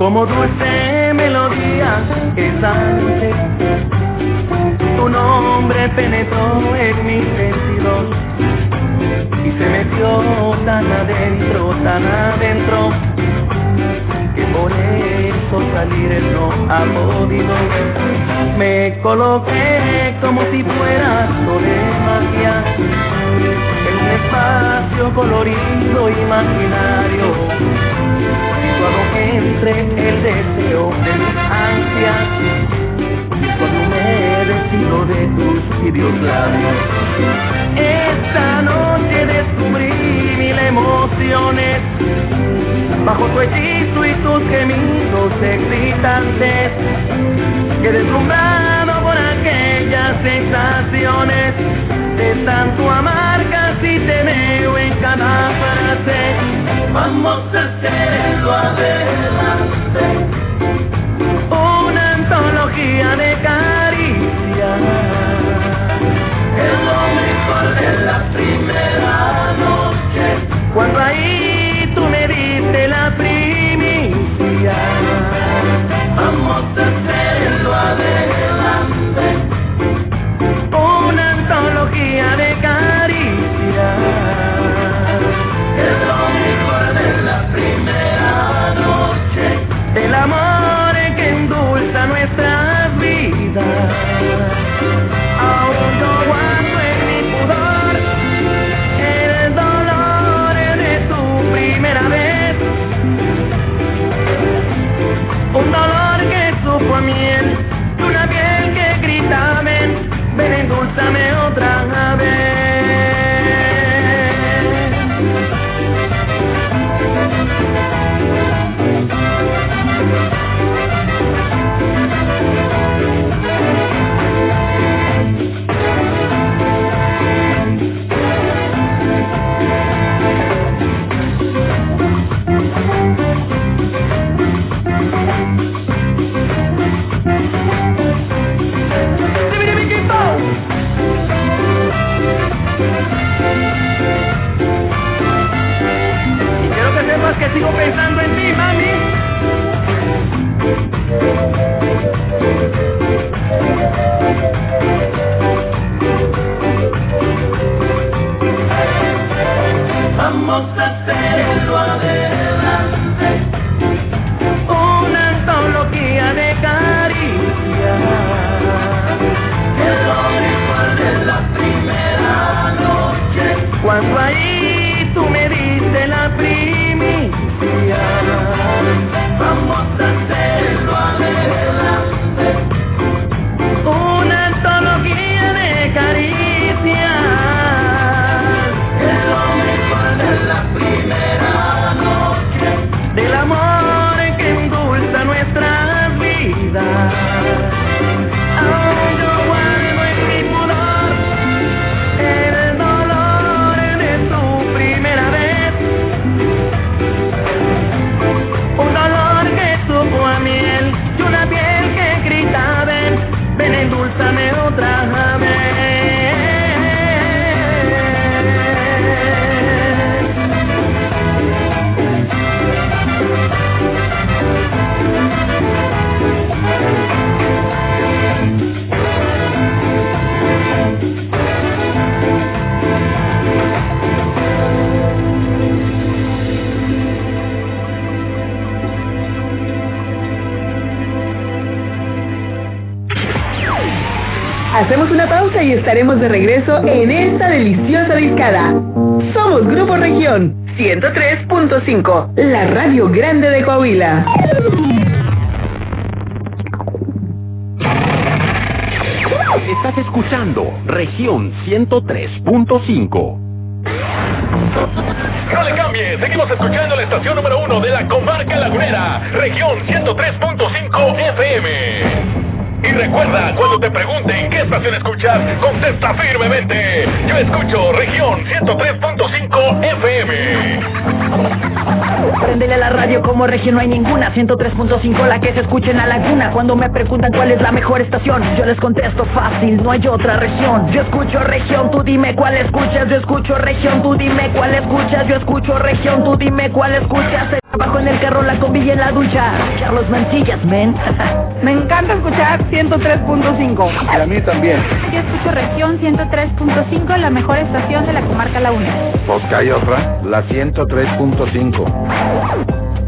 como dulce melodía esa noche. Tu nombre penetró en mis sentidos y se metió tan adentro, tan adentro, que por eso salir no ha podido. Me coloqué como si fuera de magia en un espacio colorido imaginario cuando entre el deseo de mis ansias, cuando me decido de tus tibios labios. Esta noche descubrí mil emociones, bajo tu hechizo y tus gemidos excitantes, que deslumbrado por aquellas sensaciones, de tanto amar casi te veo en cada frase vamos a hacerlo adelante. Una antología de caricias. Es lo mejor de la primera y estaremos de regreso en esta deliciosa discada. Somos Grupo Región 103.5, la radio grande de Coahuila. Estás escuchando Región 103.5. No le cambie, seguimos escuchando la estación número uno de la comarca lagunera, región 103.5 FM. Y recuerda, cuando te pregunten qué estación escuchas, contesta firmemente. Yo escucho región 103.5 FM. Prendele a la radio como región, no hay ninguna. 103.5 la que se escucha en la laguna. Cuando me preguntan cuál es la mejor estación, yo les contesto fácil, no hay otra región. Yo escucho región, tú dime cuál escuchas. Yo escucho región, tú dime cuál escuchas. Yo escucho región, tú dime cuál escuchas. Abajo en el carro, la combi y en la ducha. Carlos Mancillas, men. Me encanta escuchar 103.5. Y a mí también. Yo escucho región 103.5, la mejor estación de la comarca La Una. Pues que hay otra, la 103.5.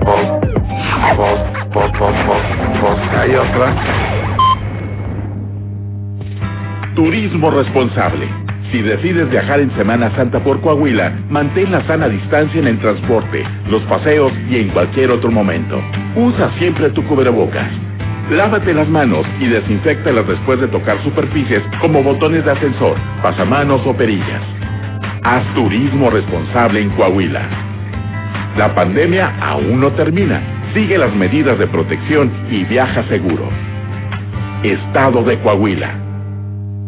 Pues, pues, pues, pues, hay otra. Turismo responsable. Si decides viajar en Semana Santa por Coahuila, mantén la sana distancia en el transporte, los paseos y en cualquier otro momento. Usa siempre tu cubrebocas. Lávate las manos y desinfectalas después de tocar superficies como botones de ascensor, pasamanos o perillas. Haz turismo responsable en Coahuila. La pandemia aún no termina. Sigue las medidas de protección y viaja seguro. Estado de Coahuila.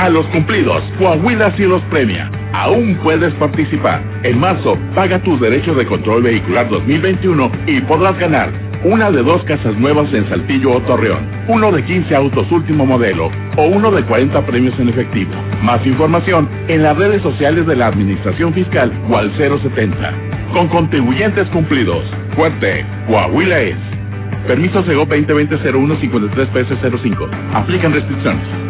A los cumplidos, Coahuila sí los premia. Aún puedes participar. En marzo, paga tus derechos de control vehicular 2021 y podrás ganar una de dos casas nuevas en Saltillo o Torreón, uno de 15 autos último modelo o uno de 40 premios en efectivo. Más información en las redes sociales de la Administración Fiscal o al 070. Con contribuyentes cumplidos. Fuerte, Coahuila es. Permiso Sego 2020 01 53 PS 05. Aplican restricciones.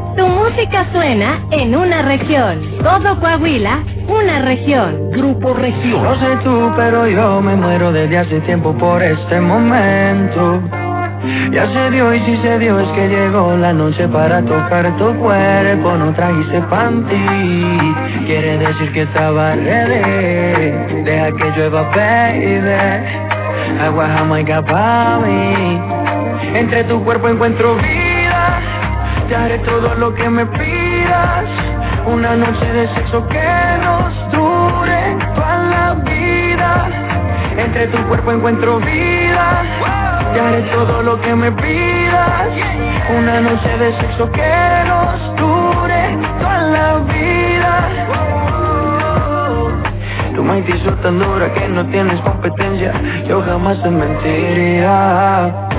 Tu música suena en una región. Todo Coahuila, una región. Grupo Región. No sé tú, pero yo me muero desde hace tiempo por este momento. Ya se dio y si se dio es que llegó la noche para tocar tu cuerpo. No trajiste panty, quiere decir que estaba ready. Deja que llueva, baby. Agua jamaica pa' mí. Entre tu cuerpo encuentro vida. Te haré todo lo que me pidas. Una noche de sexo que nos dure toda la vida. Entre tu cuerpo encuentro vida. Te haré todo lo que me pidas. Una noche de sexo que nos dure toda la vida. Tu mente hizo tan dura que no tienes competencia. Yo jamás te mentiría.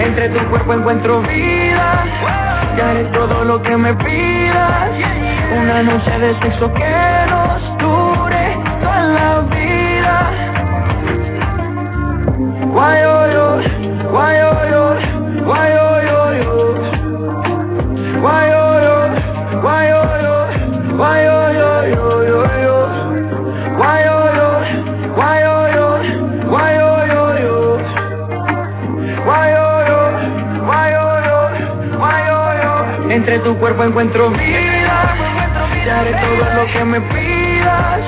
Entre tu cuerpo encuentro vida. Te haré todo lo que me pidas. Una noche de sexo que nos dure toda la vida. Guayoyo, guayoyo, guayoyo, guayoyo, Entre tu cuerpo encuentro vida. Te haré todo lo que me pidas.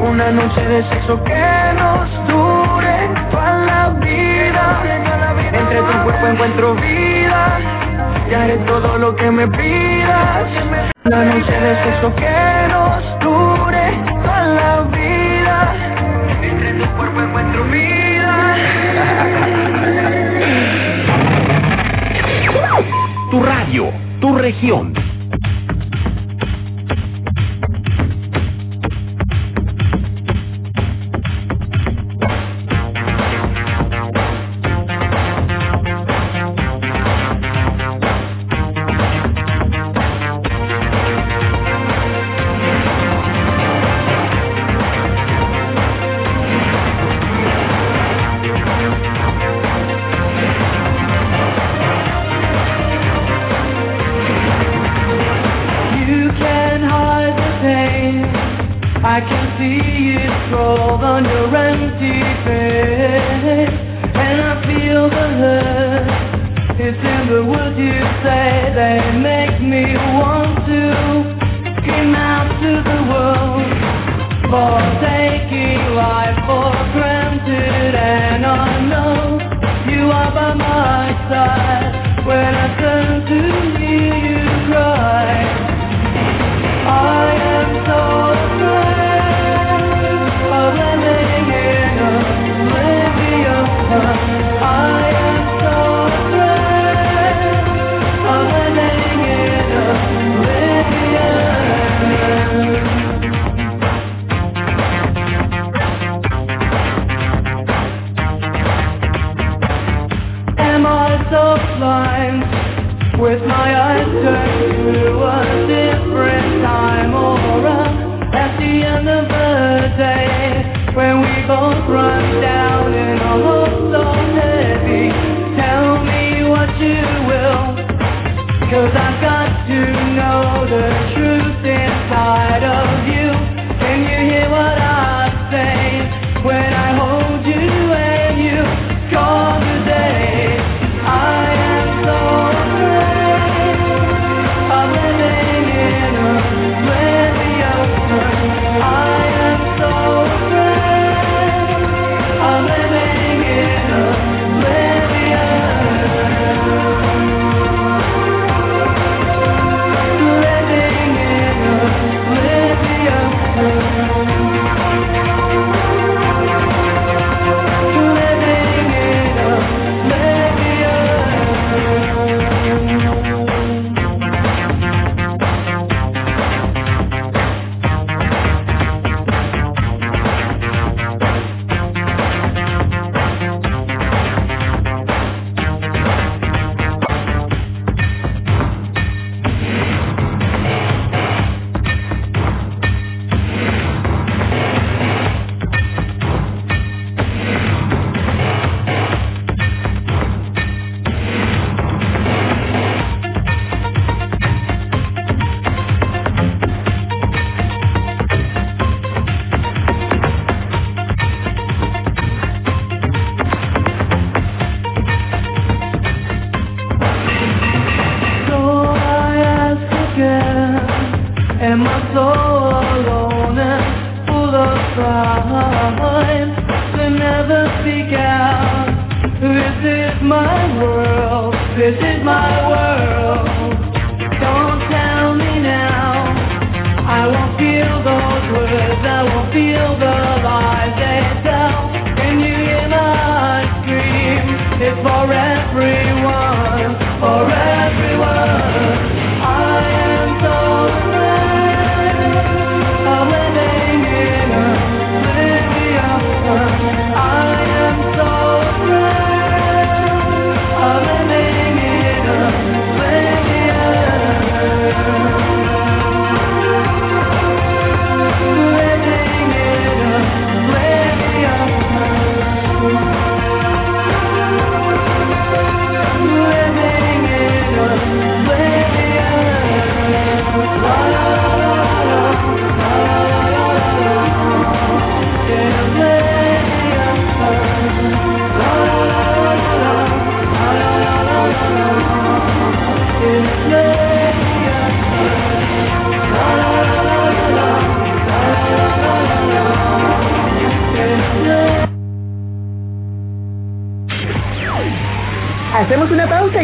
Una noche de sexo que nos dure toda la vida. Entre tu cuerpo encuentro vida. Te haré todo lo que me pidas. Una noche de sexo que nos dure toda la vida. Entre tu cuerpo encuentro vida. Tu radio, tu región.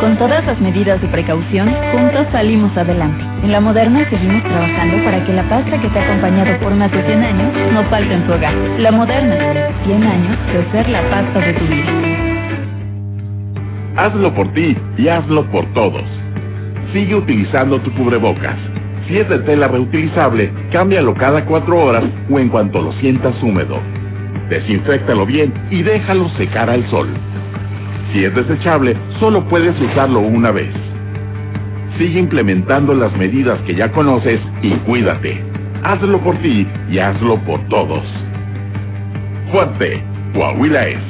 Con todas las medidas de precaución, juntos salimos adelante. En la moderna seguimos trabajando para que la pasta que te ha acompañado por más de 100 años no falte en tu hogar. La moderna, 100 años de ser la pasta de tu vida. Hazlo por ti y hazlo por todos. Sigue utilizando tu cubrebocas. Si es de tela reutilizable, cámbialo cada cuatro horas o en cuanto lo sientas húmedo. Desinféctalo bien y déjalo secar al sol. Si es desechable, solo puedes usarlo una vez. Sigue implementando las medidas que ya conoces y cuídate. Hazlo por ti y hazlo por todos. Fuerte, Coahuila.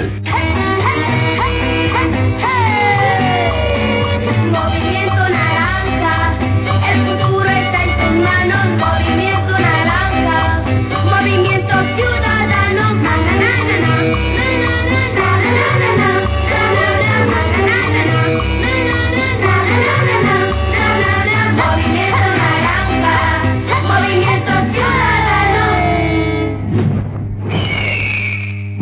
Movimiento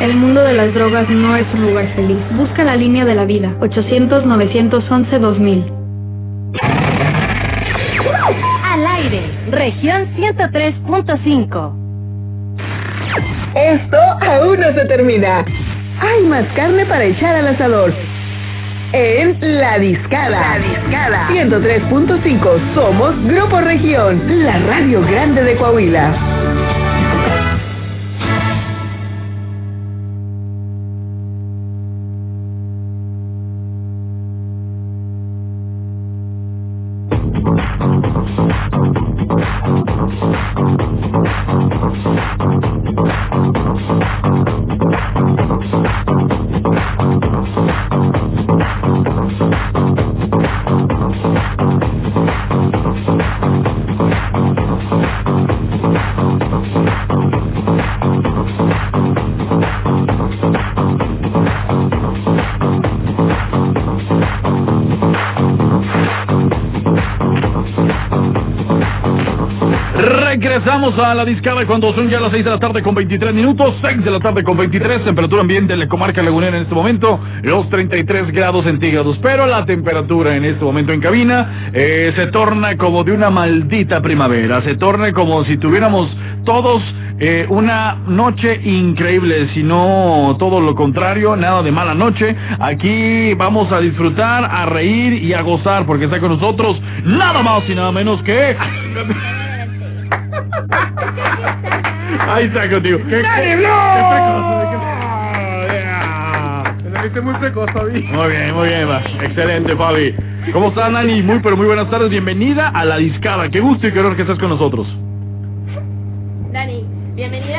El mundo de las drogas no es un lugar feliz. Busca la línea de la vida. 800-911-2000. Al aire, región 103.5. Esto aún no se termina. Hay más carne para echar al asador. En La Discada. La Discada. 103.5. Somos Grupo Región, la radio grande de Coahuila. Regresamos a la discada cuando son ya las 6 de la tarde con 23 minutos, 6 de la tarde con 23, temperatura ambiente en la comarca lagunera en este momento, los 33 grados centígrados, pero la temperatura en este momento en cabina eh, se torna como de una maldita primavera, se torna como si tuviéramos todos eh, una noche increíble, si no todo lo contrario, nada de mala noche. Aquí vamos a disfrutar, a reír y a gozar, porque está con nosotros nada más y nada menos que... Ahí está contigo. ¿Qué, ¡Dani qué- precoz, qué- Te la viste muy precoz, Fabi. Muy bien, muy bien, va. excelente, Fabi. ¿Cómo estás, Nani? Muy, pero muy buenas tardes. Bienvenida a la discada. Qué gusto y qué honor que estés con nosotros. Dani, bienvenida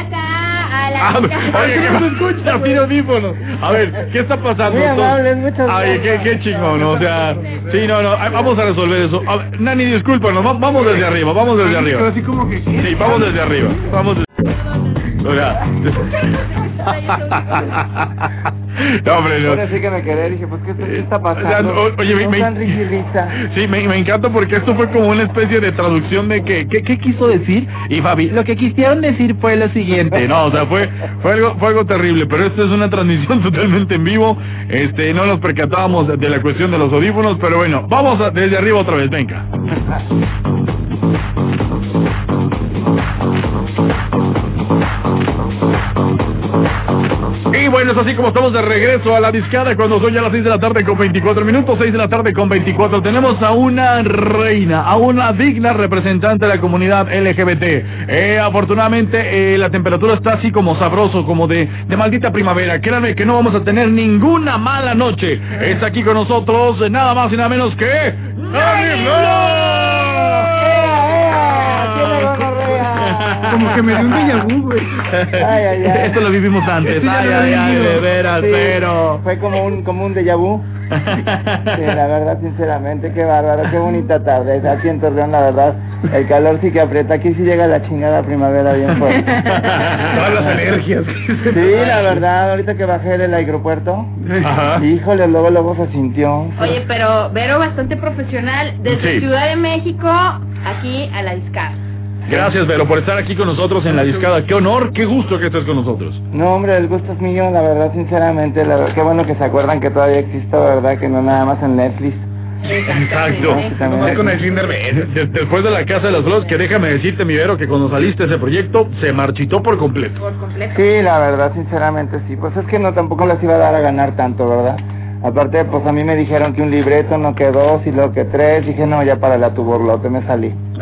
la Ah, oye, ¿qué se escucha? Tiene audífonos. A ver, ¿qué está pasando? Muy amables, muchas Ay, qué, qué chingón, ¿no? O sea, sí, no, no, vamos a resolver eso. A ver, Nani, discúlpanos, va- vamos desde arriba, vamos desde arriba. Pero así como que... Sí, vamos desde arriba, vamos desde... O sea, no, hombre, no. Ahora sí que me quedé, dije, pues, ¿qué, qué está sea, pasando? o- oye, me, me- sí, me, me encanta porque esto fue como una especie de traducción de que, ¿qué, qué quiso decir? Y Fabi, lo que quisieron decir fue lo siguiente, no, o sea, fue, fue algo, fue algo terrible, pero esto es una transmisión totalmente en vivo, este, no nos percatábamos de, de la cuestión de los audífonos, pero bueno, vamos a- desde arriba otra vez, venga. Bueno, es así como estamos de regreso a la discada cuando son ya las 6 de la tarde con 24 minutos, 6 de la tarde con 24. Tenemos a una reina, a una digna representante de la comunidad LGBT. Eh, afortunadamente eh, la temperatura está así como sabroso, como de, maldita primavera. Créanme que no vamos a tener ninguna mala noche. Está aquí con nosotros nada más y nada menos que... ¡Nani Como que me dio un déjà vu, güey. Ay, ay, ay. Esto lo vivimos antes. Ay, lo ay, ay, vivimos. de veras, Sí, pero... Fue como un, como un déjà vu. Sí, la verdad, sinceramente, qué bárbaro, qué bonita tarde. Aquí en Torreón, la verdad, el calor sí que aprieta. Aquí sí llega la chingada primavera bien fuerte. Todas las alergias. Sí, la verdad, ahorita que bajé del aeropuerto, Ajá. híjole, luego, luego se sintió. Oye, pero Vero bastante profesional, desde Sí. Ciudad de México, aquí a la discada. Gracias, Vero, por estar aquí con nosotros en la discada. Qué honor, qué gusto que estés con nosotros. No, hombre, el gusto es mío, la verdad, sinceramente. La verdad, qué bueno que se acuerdan que todavía existo, ¿verdad? Que no nada más en Netflix. Exacto. Nomás con el Después de la Casa de las Flores, que déjame decirte, mi Vero, que cuando saliste de ese proyecto, se marchitó por completo. Por completo. Sí, la verdad, sinceramente sí. Pues es que no tampoco les iba a dar a ganar tanto, ¿verdad? Aparte, pues a mí me dijeron que un libreto, no que dos y luego que tres. Dije, no, ya para la tu borlote me salí.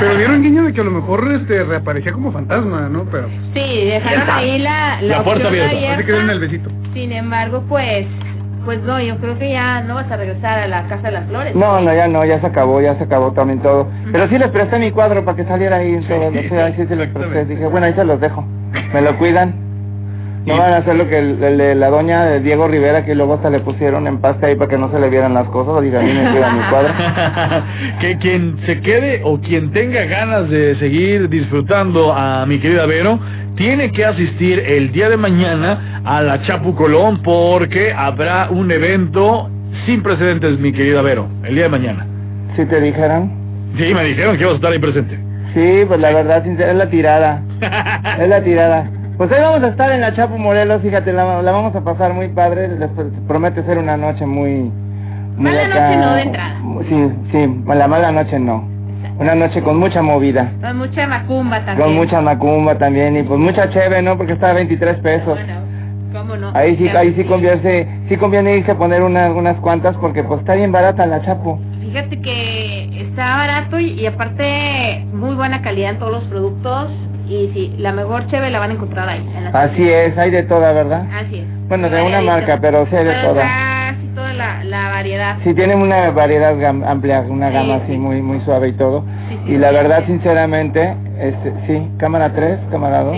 Pero dieron guiño de que a lo mejor este reaparecía como fantasma, ¿no? Pero Sí, dejaron ahí la, la, La puerta opción abierta. Así que den el besito. Sin embargo, pues, pues no, yo creo que ya no vas a regresar a la Casa de las Flores. No, no, ya no, ya se acabó, ya se acabó también todo. Pero sí les presté mi cuadro para que saliera ahí. todo, o sea, sí se los presté. Dije, bueno, ahí se los dejo. Me lo cuidan. No van a hacer lo que el, el de la doña de Diego Rivera, que luego hasta le pusieron en pasta ahí para que no se le vieran las cosas. Cuidan mi cuadro. que quien se quede o quien tenga ganas de seguir disfrutando a mi querida Vero, tiene que asistir el día de mañana a la Chapu Colón porque habrá un evento sin precedentes, mi querida Vero, el día de mañana. ¿Sí te dijeron? Sí, me dijeron que ibas a estar ahí presente. Sí, pues la verdad, sincera, es la tirada. Es la tirada. Pues hoy vamos a estar en la Chapo Morelos, fíjate, la, la vamos a pasar muy padre. les pr- promete ser una noche muy. muy Mala acá- noche no de entrada. Sí, sí, la mala noche no. Una noche con mucha movida. Con mucha macumba también. Con mucha macumba también y pues mucha cheve, ¿no? Porque está a 23 pesos. ¿Cómo no? Ahí sí, ahí sí conviene, sí conviene irse a poner unas, unas cuantas porque pues está bien barata la Chapo. Fíjate que está barato y, y aparte muy buena calidad en todos los productos y sí, la mejor cheve la van a encontrar ahí. En la Así es, hay de toda, ¿verdad? Así es. Bueno, de una marca, pero sí hay de Pero toda. Casi toda la, la variedad. Sí, tienen una variedad amplia, una gama así muy muy suave y todo. y la verdad, sinceramente, este, sí, cámara 3, cámara 2.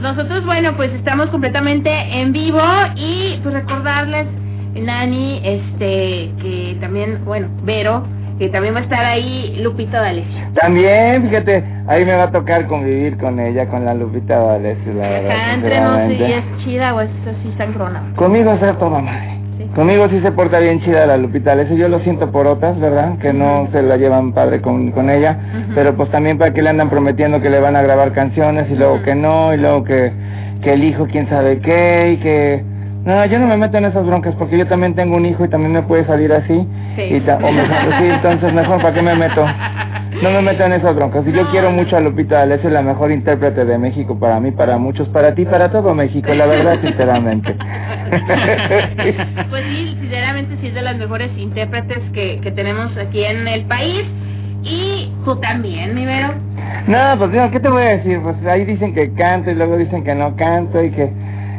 Nosotros, bueno, pues estamos completamente en vivo y pues recordarles, Nani, este, que también, bueno, Vero, que también va a estar ahí Lupita D'Alessio. También, fíjate, ahí me va a tocar convivir con ella, con la Lupita D'Alessio, la verdad, Acá entre nos si sinceramente. es chida o es así sangrona. Conmigo es a toda madre. Conmigo sí se porta bien chida la Lupita D'Alessio, yo lo siento por otras, ¿verdad? Que no se la llevan padre con, con ella, pero pues también para que le andan prometiendo que le van a grabar canciones y luego que no, y luego que, que el hijo quién sabe qué, y que... No, yo no me meto en esas broncas porque yo también tengo un hijo y también me puede salir así. Sí. Y ta- o me- sí, entonces mejor para qué me meto. No me meto en esas broncas. Y yo quiero mucho a Lupita D'Alessio, la mejor intérprete de México para mí, para muchos, para ti, para todo México, la verdad, sinceramente. Pues sí, sinceramente sí es de las mejores intérpretes que, que tenemos aquí en el país. Y tú también, mi Vero. No, pues no, ¿qué te voy a decir? Pues ahí dicen que canto y luego dicen que no canto y que,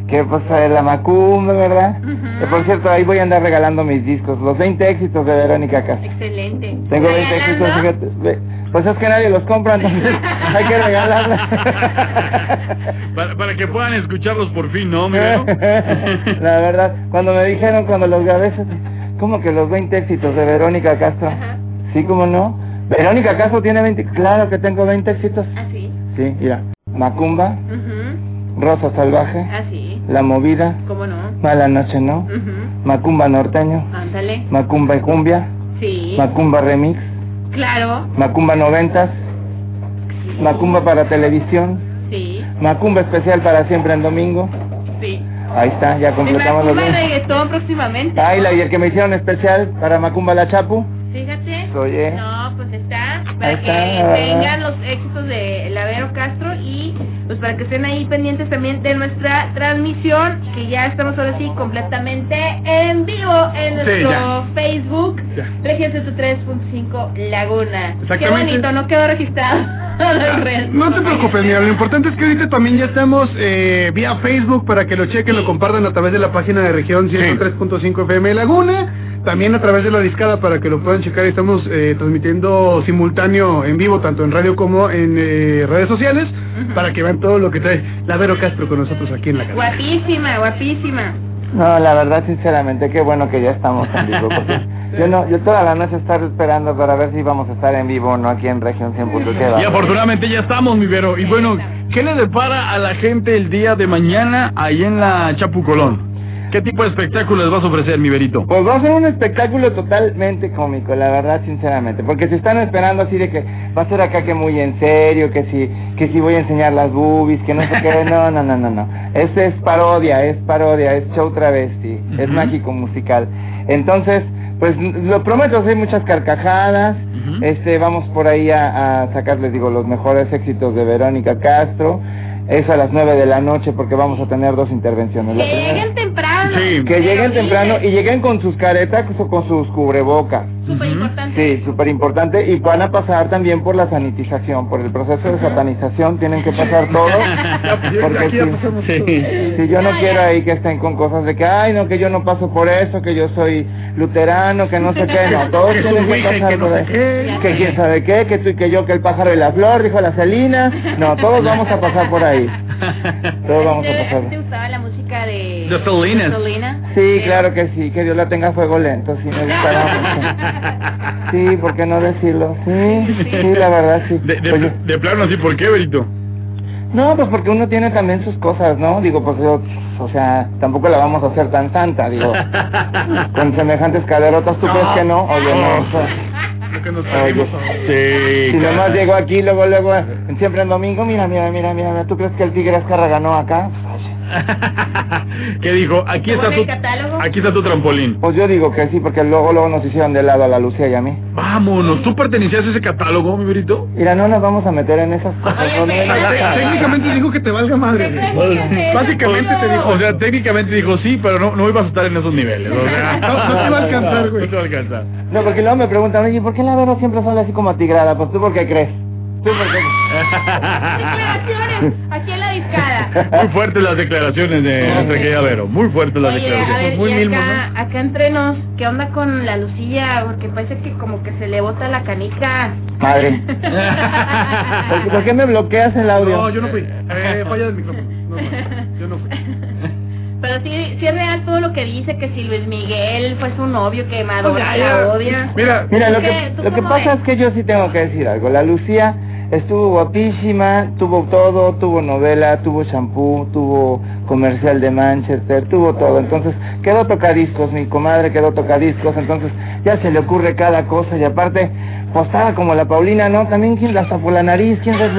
que pues eh, la macumba, ¿verdad? Que por cierto, ahí voy a andar regalando mis discos, los 20 éxitos de Verónica Castro. Excelente. Tengo 20 éxitos, fíjate. ve, Pues es que nadie los compra, entonces hay que regalarlos. Para, para que puedan escucharlos por fin, ¿no? La verdad, cuando me dijeron, cuando los grabé, como que los 20 éxitos de Verónica Castro. Sí, ¿cómo no? Verónica Castro tiene 20, claro que tengo 20 éxitos. ¿Ah, sí? Sí, mira. Macumba, Ujú. Rosa Salvaje, Ah, sí. La Movida, ¿Cómo no? Mala Noche No, Ujú. Macumba Norteño, Ándale. Macumba y Cumbia, Sí. Macumba Remix, Claro. Macumba Noventas, Macumba para televisión, Sí. Macumba especial para siempre en domingo. Sí. Ahí está, ya completamos los Macumba reggaetón próximamente. Ah, y, la, y el que me hicieron especial para Macumba La Chapu. Fíjate. Oye. No, pues está. Ahí Para está, que verdad. tengan los éxitos de Lavero Castro y pues para que estén ahí pendientes también de nuestra transmisión, que ya estamos ahora sí completamente en vivo en Sí, nuestro ya. Facebook. Región 103.5 Laguna. Qué bonito, no quedó registrado. No te preocupes, mira, lo importante es que ahorita también ya estamos eh, vía Facebook para que lo chequen, lo compartan a través de la página de región 103.5 FM Laguna, también a través de la discada para que lo puedan checar. Estamos eh, transmitiendo simultáneo en vivo, tanto en radio como en eh, redes sociales, para que vean todo lo que trae la Vero Castro con nosotros aquí en la casa. Guapísima, guapísima. No, la verdad, sinceramente, qué bueno que ya estamos en vivo. Porque yo no, yo toda la noche estar esperando para ver si vamos a estar en vivo o no aquí en Región 100.7. Y afortunadamente ya estamos, mi Vero. Y bueno, ¿qué le depara a la gente el día de mañana ahí en la Chapucolón? ¿Qué tipo de espectáculo les vas a ofrecer, mi Verito? Pues va a ser un espectáculo totalmente cómico, la verdad, sinceramente, porque se están esperando así de que va a ser acá que muy en serio, que si que si voy a enseñar las boobies, que no sé qué, no, no, no, no, no. Este es parodia, es parodia, es show travesti, es mágico musical. Entonces, pues lo prometo, hay muchas carcajadas, este vamos por ahí a, a sacarles, digo, los mejores éxitos de Verónica Castro. Es a las nueve de la noche porque vamos a tener dos intervenciones. La primera- que lleguen temprano y lleguen con sus caretas o con sus cubrebocas. Súper importante. Sí, súper importante. Y van a pasar también por la sanitización, por el proceso de satanización. Tienen que pasar todo. porque aquí ya sí, yo no quiero ahí que estén con cosas de que, ay, no, que yo no paso por eso, que yo soy luterano, que no sé qué. No, todos Que tienen que pasar que no por qué. Que quién sabe qué, que tú y que yo, que el pájaro y la flor, dijo la Celina. No, todos vamos a pasar por ahí. Todos vamos a ¿Te, pasar. te gustaba la música de De Selena? Sí, claro que sí, que Dios la tenga a fuego lento, sí, me gustará mucho. Sí, ¿por qué no decirlo? Sí, sí, la verdad, sí. De, de, Oye, de plano así, ¿por qué, Verito? no, pues porque uno tiene también sus cosas, ¿no? Digo, pues yo, o sea, tampoco la vamos a hacer tan santa, digo, con semejantes caderotas, ¿tú crees que no? Oye, no, o sea, que nos. Sí. si nomás llego aquí, luego, luego, siempre en domingo, mira, mira, mira, mira, ¿tú crees que el Tigre Azcarra ganó acá? ¿Qué dijo? Aquí está tu, aquí está tu trampolín. Pues yo digo que sí, porque luego, luego nos hicieron de lado a la Lucía y a mí. Vámonos, ¿tú pertenecías a ese catálogo, mi Verito? Mira, no nos vamos a meter en esas cosas. no, no, no, no. Técnicamente dijo que te valga madre. Básicamente te dijo. O sea, técnicamente dijo sí, pero no, no ibas a estar en esos niveles. O sea, No, no te va a alcanzar, güey. No te va a alcanzar. No, porque luego me preguntan, oye, ¿por qué la Vero siempre sale así como atigrada? Pues tú, ¿por qué crees? Declaraciones, aquí en la discada. Muy fuertes las declaraciones de nuestra querida Vero. Muy fuertes las Oye, a declaraciones. ver, Muy y Milmo, acá, acá entre nos, ¿qué onda con la Lucía? Porque parece que como que se le bota la canica. Madre. ¿Por, qué- por qué me bloqueas el audio? No, yo no fui. Eh, falla del micrófono. No, no, yo no fui. Pero sí, sí es real todo lo que dice, que si Luis Miguel fue su novio, que Madonna Pues ya, la odia. Mira, ¿Tú lo que, ¿Tú lo que pasa ves? es que yo sí tengo que decir algo. La Lucía estuvo guapísima, tuvo todo, tuvo novela, tuvo shampoo, tuvo comercial de Manchester, tuvo todo. Entonces quedó tocadiscos, mi comadre quedó tocadiscos. Entonces ya se le ocurre cada cosa y aparte, pues estaba como la Paulina, ¿no? También quien hasta por la nariz, quién sabe,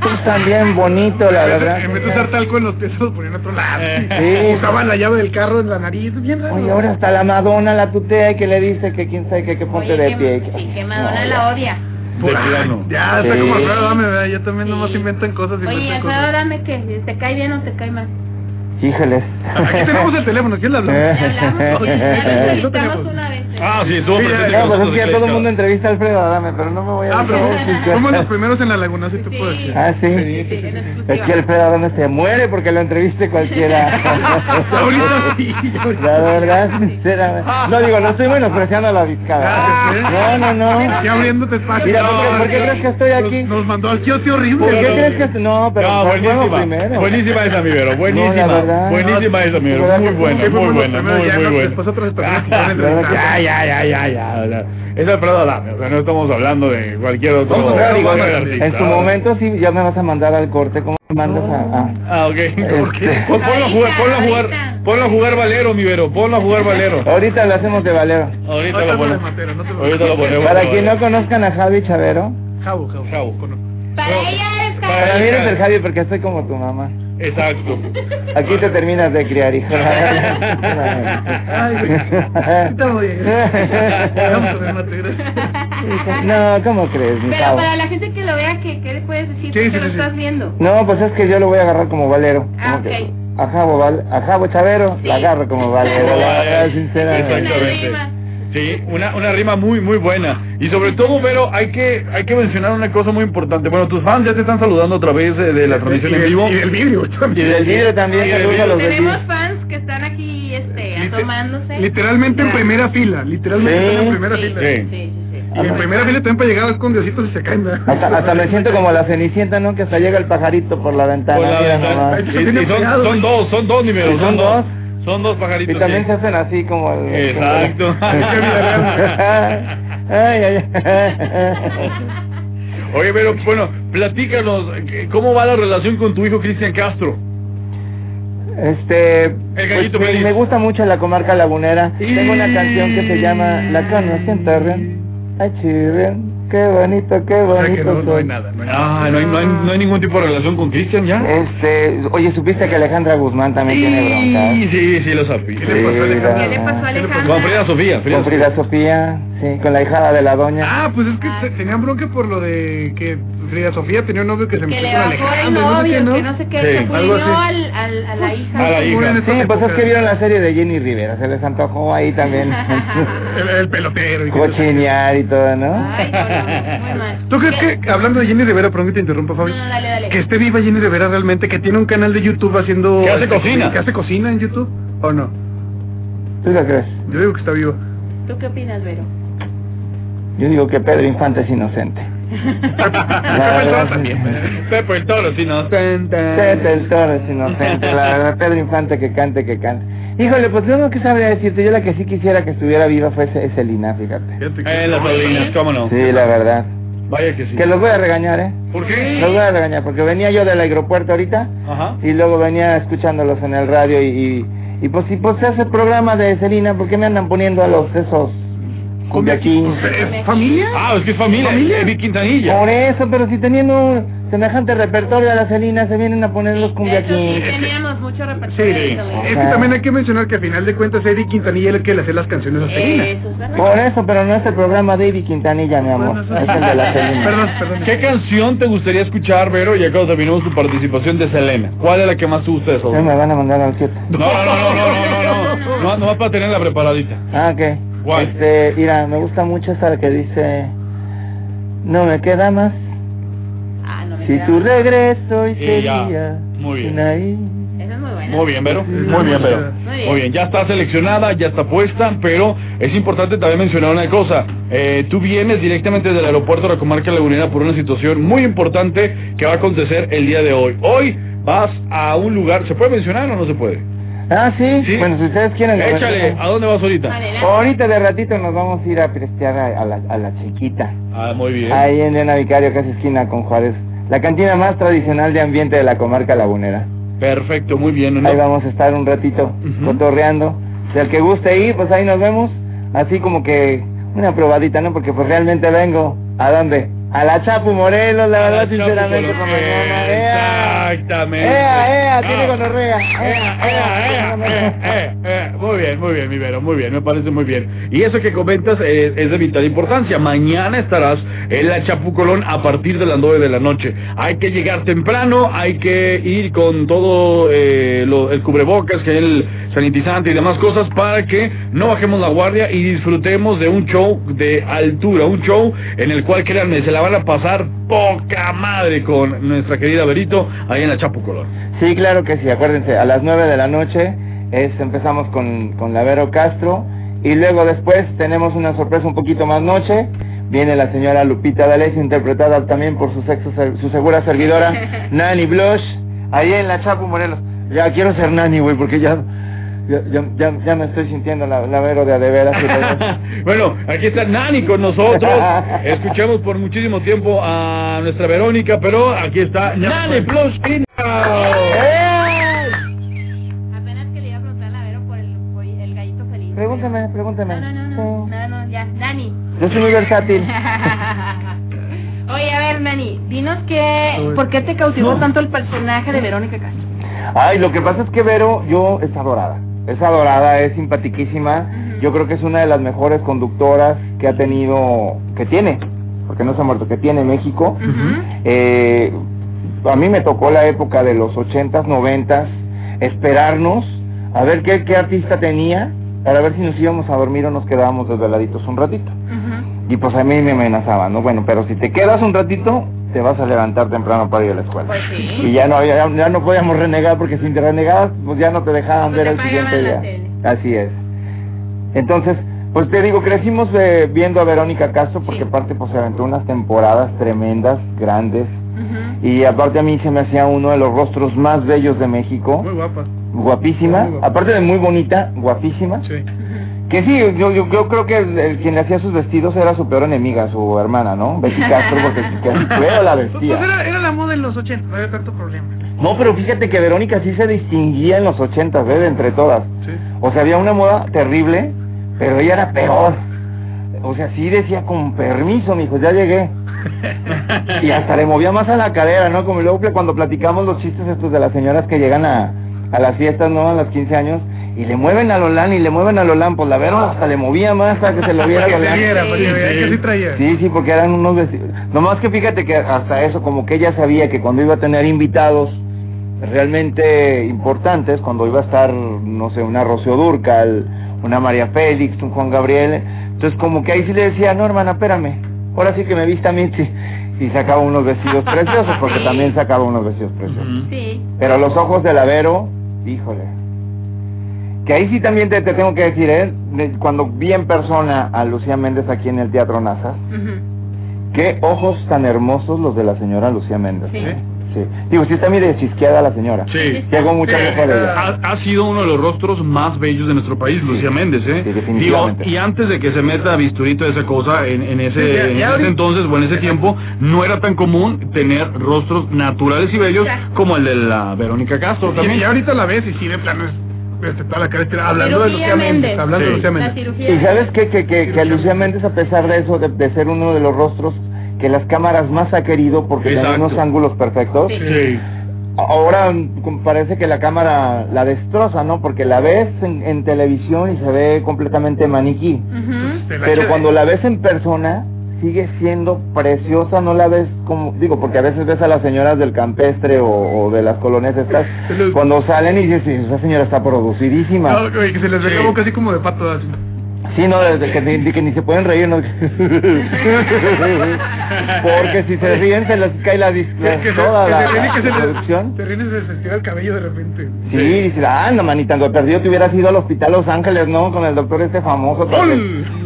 tú también bonito, la verdad. En vez de usar talco en los pies, los ponía en otro lado. Sí. Usaban la llave del carro en la nariz. Bien raro. Oye, ahora hasta la Madonna la tutea y que le dice que quién sabe que, que ponte Oye, de que- pie. Sí, que Madonna la odia. De plano. Ya, está Sí. como Alfredo Dame, ¿verdad? Ya también nomás inventan cosas, Oye, Alfredo, dame que te cae bien o te cae mal. Híjoles. Aquí tenemos el teléfono, ¿quién le hablamos? Entrevistamos una vez. Ah, sí, estuvo Sí, No, pues es que ya en todo el la mundo entrevista a Alfredo Adame, pero no me voy a... Ah, pero somos los primeros en la laguna, sí te puedo decir. Ah, sí. Es que Alfredo Adame se muere porque lo entreviste cualquiera. Ahorita sí. La verdad, sinceramente. No digo, no estoy menospreciando a la discada. No, no, no. Ya abriéndote espacio. Mira, ¿por qué, por qué crees que estoy aquí? Nos, nos mandó al kiosco horrible. ¿Por qué crees que estoy? No, pero No, buenísima. primero. Buenísima esa, mi Vero. Buenísima. Verdad. buenísima esa, mi. ¿Verdad Muy buena, muy buena, muy, muy buena. después estaban Ya, ya, ya, ya, ya. o sea, Es Alfredo Adame, o sea, no estamos hablando de cualquier otro. En su momento sí ya me vas a mandar al corte como mandas a... a- Ah, ok. Pon- Ponlo a jugar, ponlo a jugar, ponlo a jugar Valero, mi Vero, ponlo a jugar Valero. Ahorita lo hacemos de valero. Ahorita lo ponemos. Ahorita lo ponemos. Para quien no conozcan a Javi Chavero, Jabo, jabo. Jabo. Para ella es para mí eres el Javi porque soy como tu mamá. Exacto. Aquí te terminas de criar, hijo. Está muy bien. Vamos a ver, Mate, gracias. No, ¿cómo crees, mi Pero para la gente que lo vea, ¿qué, qué le puedes decir? Sí, ¿Por qué sí, lo sí, sí. estás viendo? No, pues es que yo lo voy a agarrar como valero. Ah, Como que ok. A Javo, val, Chavero, la agarro como valero, la sinceramente. Exactamente. Sí, una, una rima muy, muy buena. Y sobre todo, Vero, hay que, hay que mencionar una cosa muy importante. Bueno, tus fans ya te están saludando a través de, de la transmisión en vivo. Y del vidrio Y del vidrio también, Y del saludos a los Tenemos fans que están aquí este, asomándose. Literalmente en primera fila, literalmente Sí. en primera Sí, fila. sí, sí, sí. Y en primera fila también para llegar con diositos y se caen. ¿verdad? Hasta, hasta me siento como la cenicienta, ¿no? Que hasta llega el pajarito por la ventana. Por la ventana. Y- y son, son dos, son dos, ¿Y son son dos. dos? Son dos pajaritos. Y también sí. se hacen así como el... Exacto. ay, ay, ay. Oye, pero bueno, platícanos, eh, ¿cómo va la relación con tu hijo Cristian Castro? Este, El gallito pues, me, me gusta mucho la comarca lagunera. Tengo una canción que se llama La conocí en Torreón. Ay, chirrión, qué bonito, qué bonito. no, hay nada. No hay, ah, no hay, no hay, no hay ningún tipo de relación con Cristian ya. Este, oye, ¿supiste que Alejandra Guzmán también tiene broncas? Sí, sí, sí, lo sabía. ¿Qué le pasó a Alejandra? ¿Qué le pasó a Alejandra? Con Frida Sofía. Frida Con Frida Sofía, sí, con la hijada de la doña. Ah, pues es que se- tenían bronca por lo de que Frida Sofía tenía un novio que se metió con Alejandra, no sé novio, qué, ¿no? que no sé qué, Sí, que algo así. al, al, a la hija. A la hija. Sí, pues es que vieron la serie de Jenny Rivera, se les antojó ahí también. El, el pelotero. y que- Cochinear y todo, ¿no? ¿Tú crees que, hablando de Jenny Rivera, perdón que te interrumpa, Fabi, No, dale, dale. que esté viva Jenny Rivera realmente, que tiene un canal de YouTube haciendo... Que hace cocina. Que hace cocina en YouTube, ¿o no? ¿Tú lo crees? Yo digo que está viva. ¿Tú qué opinas, Vero? Yo digo que Pedro Infante es inocente. Pepe el Toro, sí, no. Pepe el Toro es inocente, la verdad, Pedro Infante que cante, que cante. Híjole, pues yo no que sabría decirte, yo la que sí quisiera que estuviera viva fue Ce- Celina, fíjate. Eh, las Salinas, cómo no. Sí, la verdad. Vaya que sí. Que los voy a regañar, ¿eh? ¿Por qué? Los voy a regañar, porque venía yo del aeropuerto ahorita Ajá. y luego venía escuchándolos en el radio y, y, y pues si pues se hace el programa de Celina, ¿por qué me andan poniendo a los esos cumbiaquín? ¿Es familia? Ah, es que es familia. ¿Familia? Quintanilla. Por eso, pero si teniendo semejante repertorio a la Celina se vienen a poner los Eso sí, cumbiaquín. teníamos mucho Sí, repertorio. de eso, es que también hay que mencionar que al final de cuentas Eddie Quintanilla es el que le hace las canciones a Selena. Eso. Por eso, pero no es el programa de Ivy Quintanilla, mi amor. Es el de la Celina. Perdón, perdón. ¿Qué canción te gustaría escuchar, Vero? Ya cuando terminamos tu participación de Selena. ¿Cuál es la que más te gusta de eso? Me van a mandar al 7. No, no, no, no, no, no, no, no. No, nomás para tenerla preparadita. Ah, ok. ¿Cuál? Este, mira, me gusta mucho esa que dice, no me queda más. Ah, no me Si queda tu regreso y sería Muy bien. sin ahí. Esa es muy buena. Muy bien, Vero. Muy bien, Vero. Muy bien. Muy bien, ya está seleccionada, ya está puesta, pero es importante también mencionar una cosa. Eh, tú vienes directamente del aeropuerto de la comarca lagunera por una situación muy importante que va a acontecer el día de hoy. Hoy vas a un lugar, ¿se puede mencionar o no se puede? Ah, sí. Bueno, si ustedes quieren. lo Échale, menciono. ¿a dónde vas ahorita? Ahorita de ratito nos vamos a ir a prestear a, a la, a la chiquita. Ah, muy bien. Ahí en Diana Vicario, casi esquina con Juárez. La cantina más tradicional de ambiente de la comarca lagunera. Perfecto, muy bien. ¿no? Ahí vamos a estar un ratito Ujú. cotorreando. Si al que guste ir, pues ahí nos vemos. Así como que una probadita, ¿no? Porque pues realmente vengo. ¿A dónde? A la Chapu Morelos, la A la verdad, Chapu sinceramente. Con mi mamá. ¡Ea! Exactamente. ¡Ea, ea! Ah. Tiene gonorrea. ¡Ea, ea! eh, Muy bien, muy bien, mi Vero, muy bien, me parece muy bien. Y eso que comentas eh, es de vital importancia. Mañana estarás en la Chapucolón a partir de las 9 de la noche. Hay que llegar temprano, hay que ir con todo eh, lo- el cubrebocas, que el sanitizante y demás cosas para que no bajemos la guardia y disfrutemos de un show de altura, un show en el cual, créanme, se la van a pasar poca madre con nuestra querida Verito ahí en la Chapucolón. Sí, claro que sí, acuérdense, a las 9 de la noche es, empezamos con, con la Vero Castro y luego después tenemos una sorpresa un poquito más noche. Viene la señora Lupita D'Alessio, interpretada también por su, sexo, su segura servidora, Nani Blush, ahí en la Chapu Morelos. Ya quiero ser Nani, güey, porque ya Ya, ya, ya, me estoy sintiendo la, la Vero de de- bueno, aquí está Nani con nosotros. Escuchamos por muchísimo tiempo a nuestra Verónica, pero aquí está Nani Plushkin. Apenas que le iba a preguntar a la Vero por el, por el gallito feliz. Pregúntame, pregúntame. No, no, no, no, no, ya, Nani. Yo soy muy versátil. Oye, a ver, Nani, dinos que, ¿por qué te cautivó tanto el personaje de Verónica Castro? Ay, lo que pasa es que Vero, yo, es adorada. Es adorada, es simpatiquísima. Yo creo que es una de las mejores conductoras que ha tenido, que tiene, porque no se ha muerto, que tiene México. Eh, a mí me tocó la época de los ochentas, noventas, esperarnos a ver qué, qué artista tenía para ver si nos íbamos a dormir o nos quedábamos desveladitos un ratito. Y pues a mí me amenazaban, ¿no? Bueno, pero si te quedas un ratito, te vas a levantar temprano para ir a la escuela. Pues sí. Y ya no, ya, ya no podíamos renegar porque si te renegabas, pues ya no te dejaban ver te el siguiente día. Así es. Entonces, pues te digo, crecimos eh, viendo a Verónica Castro porque aparte pues se aventó unas temporadas tremendas, grandes. Y aparte a mí se me hacía uno de los rostros más bellos de México. Muy guapa. Guapísima. Muy guapa. Aparte de muy bonita, guapísima. Sí. Que sí, yo, yo, yo creo que el, el quien le hacía sus vestidos era su peor enemiga, su hermana, ¿no? Betty Castro, porque que feo la Pues vestía. era, era la moda en los 80, no había tanto problema. No, pero fíjate que Verónica sí se distinguía en los ochentas, ¿ves? Entre todas. Sí. O sea, había una moda terrible, pero ella era peor. O sea, sí decía, con permiso, mijo, ya llegué. Y hasta le movía más a la cadera, ¿no? Como luego cuando platicamos los chistes estos de las señoras que llegan a, a las fiestas, ¿no? A los 15 años, y le mueven a Lolán y le mueven a Lolán, pues la Vero hasta le movía más para que se lo viera Lolán. viera, sí traía. Sí, sí, porque eran unos vestidos. Nomás que fíjate que hasta eso, como que ella sabía que cuando iba a tener invitados realmente importantes, cuando iba a estar, no sé, una Rocío Durcal, una María Félix, un Juan Gabriel, entonces como que ahí sí le decía, no hermana, espérame, ahora sí que me vista a mí, sí. y sacaba unos vestidos preciosos, porque también sacaba unos vestidos preciosos. Sí. Pero los ojos de la Vero, híjole. Que ahí sí también te, te tengo que decir, ¿eh? De- Cuando vi en persona a Lucía Méndez aquí en el Teatro NASA, qué ojos tan hermosos los de la señora Lucía Méndez. Sí. ¿eh? Sí. Digo, sí está medio chisqueada la señora. Sí. Hago mucha Sí, ella. ha, ha sido uno de los rostros más bellos de nuestro país, Lucía Méndez, ¿eh? Digo, definitivamente. y antes de que se meta bisturito esa cosa, en, en ese, Sí, ya- en ya ese ahorita- entonces o en ese tiempo, no era tan común tener rostros naturales y bellos como el de la Verónica Castro Y, también. y ahorita la ves y sí, de plano es este, toda la cara estirada, hablando de Lucía Méndez. Méndez. Hablando de. Lucía Méndez. Y sabes qué? que, que, que a Lucía Méndez, a pesar de eso, de, de ser uno de los rostros que las cámaras más ha querido porque tiene unos ángulos perfectos, Sí. ahora parece que la cámara la destroza, ¿no? Porque la ves en, en televisión y se ve completamente maniquí. La Pero cuando la ves en persona, sigue siendo preciosa, no la ves como, digo, porque a veces ves a las señoras del campestre o, o de las colonias estas, cuando salen y dices, "Sí, esa señora está producidísima. No, que se les ve Sí. boca así como de pato. Así. Sí, no, desde que, ni, de que ni se pueden reír, ¿no? Porque si se ríen se les cae la, Que, se, toda que la, se que la les, producción. se ríen y se les estira el cabello de repente. Sí, dice, anda, manita, lo perdido te hubieras ido al hospital Los Ángeles, ¿no? Con el doctor este famoso. Porque,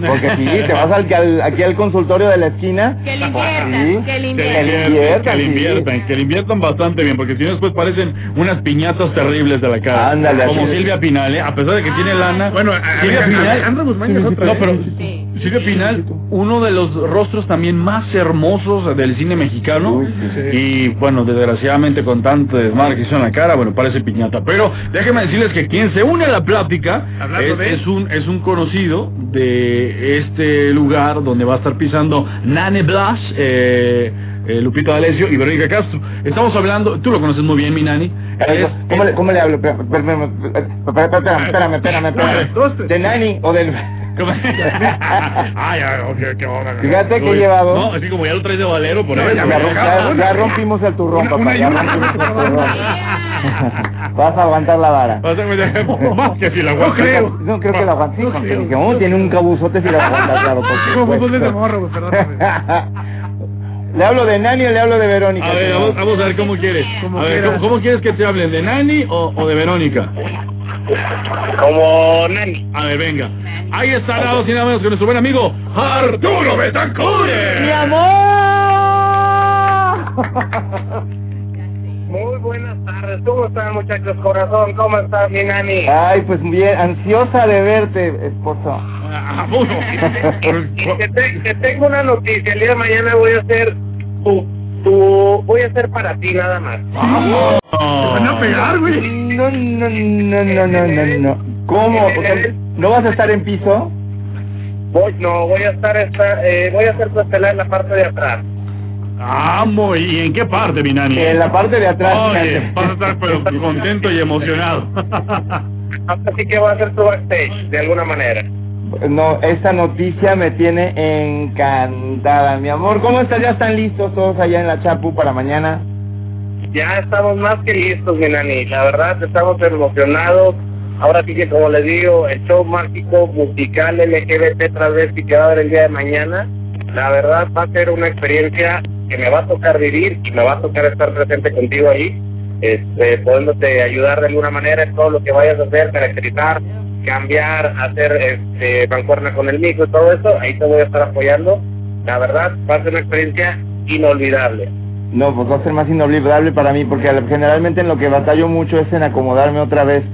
porque sí, te vas al, al- aquí al consultorio de la esquina. Que le inviertan, Sí. que le Que inviertan. le inviertan, inviertan, que le sí. inviertan, que le inviertan bastante bien, porque si no después parecen unas piñatas terribles de la cara. Ándale, Como. Silvia Pinal, ¿eh? a pesar de que tiene lana. Bueno, a- Silvia a- Pinal. Guzmán otra, No, pero Sí. Silvia Pinal, uno de los rostros también más hermosos del cine mexicano. Y bueno, desgraciadamente con tanto desmadre que hizo en la cara, bueno, parece piñata. Pero déjenme decirles que quien se une a la plática es, es un es un conocido de este lugar donde va a estar pisando Nane Blas, eh, eh, Lupito D'Alessio y Verónica Castro. Estamos hablando, tú lo conoces muy bien, mi Nani. ¿Cómo le, cómo le hablo? Espérame, espérame, espérame. ¿De Nani o del...? ¿Cómo? Ay, ay, ok, qué onda. Fíjate que he llevado- No, así como ya lo traes de valero, por No, eso. ya Ya, ya- rompimos el turrón, Una- papá, ya rompimos el turrón. Vas a aguantar la vara. Sea, pues, más que si la No creo. No creo que la aguante. Sí, No dije, oh, tiene un cabuzote si la aguanta, claro. supuesto. de morro, perdóname. ¿Le hablo de Nani o le hablo de Verónica? A ver, vamos, vamos a ver cómo quieres. Como A ver. ¿cómo, cómo quieres que te hablen? ¿De Nani o, o de Verónica? Como Nani. A ver, venga. Ahí está nada más y nada menos que nuestro buen amigo Arturo Betancourt. ¡Mi amor! Muy buenas tardes. ¿Cómo están, muchachos? Corazón, ¿cómo estás, mi nani? Ay, pues bien, ansiosa de verte, esposo. Y te, te- te tengo una noticia. El día de mañana voy a hacer tu, tu, voy a hacer para ti nada más. van a pegar, güey. No, no, no, no, no, no, no. ¿Cómo? O sea, ¿No vas a estar en piso? Voy, no, voy a estar esta, eh, voy a hacer tu estelar en la parte de atrás. Amo, ¿y en qué parte, mi nani? En la parte de atrás, Oye, vas a estar pero contento y emocionado. Así que voy a hacer tu backstage, de alguna manera. No, esta noticia me tiene encantada, mi amor. ¿Cómo estás? ¿Ya están listos todos allá en la Chapu para mañana? Ya estamos más que listos, mi nani. La verdad, estamos emocionados. Ahora sí que, como les digo, el show mágico musical LGBT travesti que va a haber el día de mañana, la verdad va a ser una experiencia que me va a tocar vivir y me va a tocar estar presente contigo ahí, este, podéndote ayudar de alguna manera en todo lo que vayas a hacer, caracterizar, cambiar, hacer este, mancuerna con el micro y todo eso, ahí te voy a estar apoyando. La verdad, va a ser una experiencia inolvidable. No, pues va a ser más inolvidable para mí, porque generalmente en lo que batallo mucho es en acomodarme otra vez.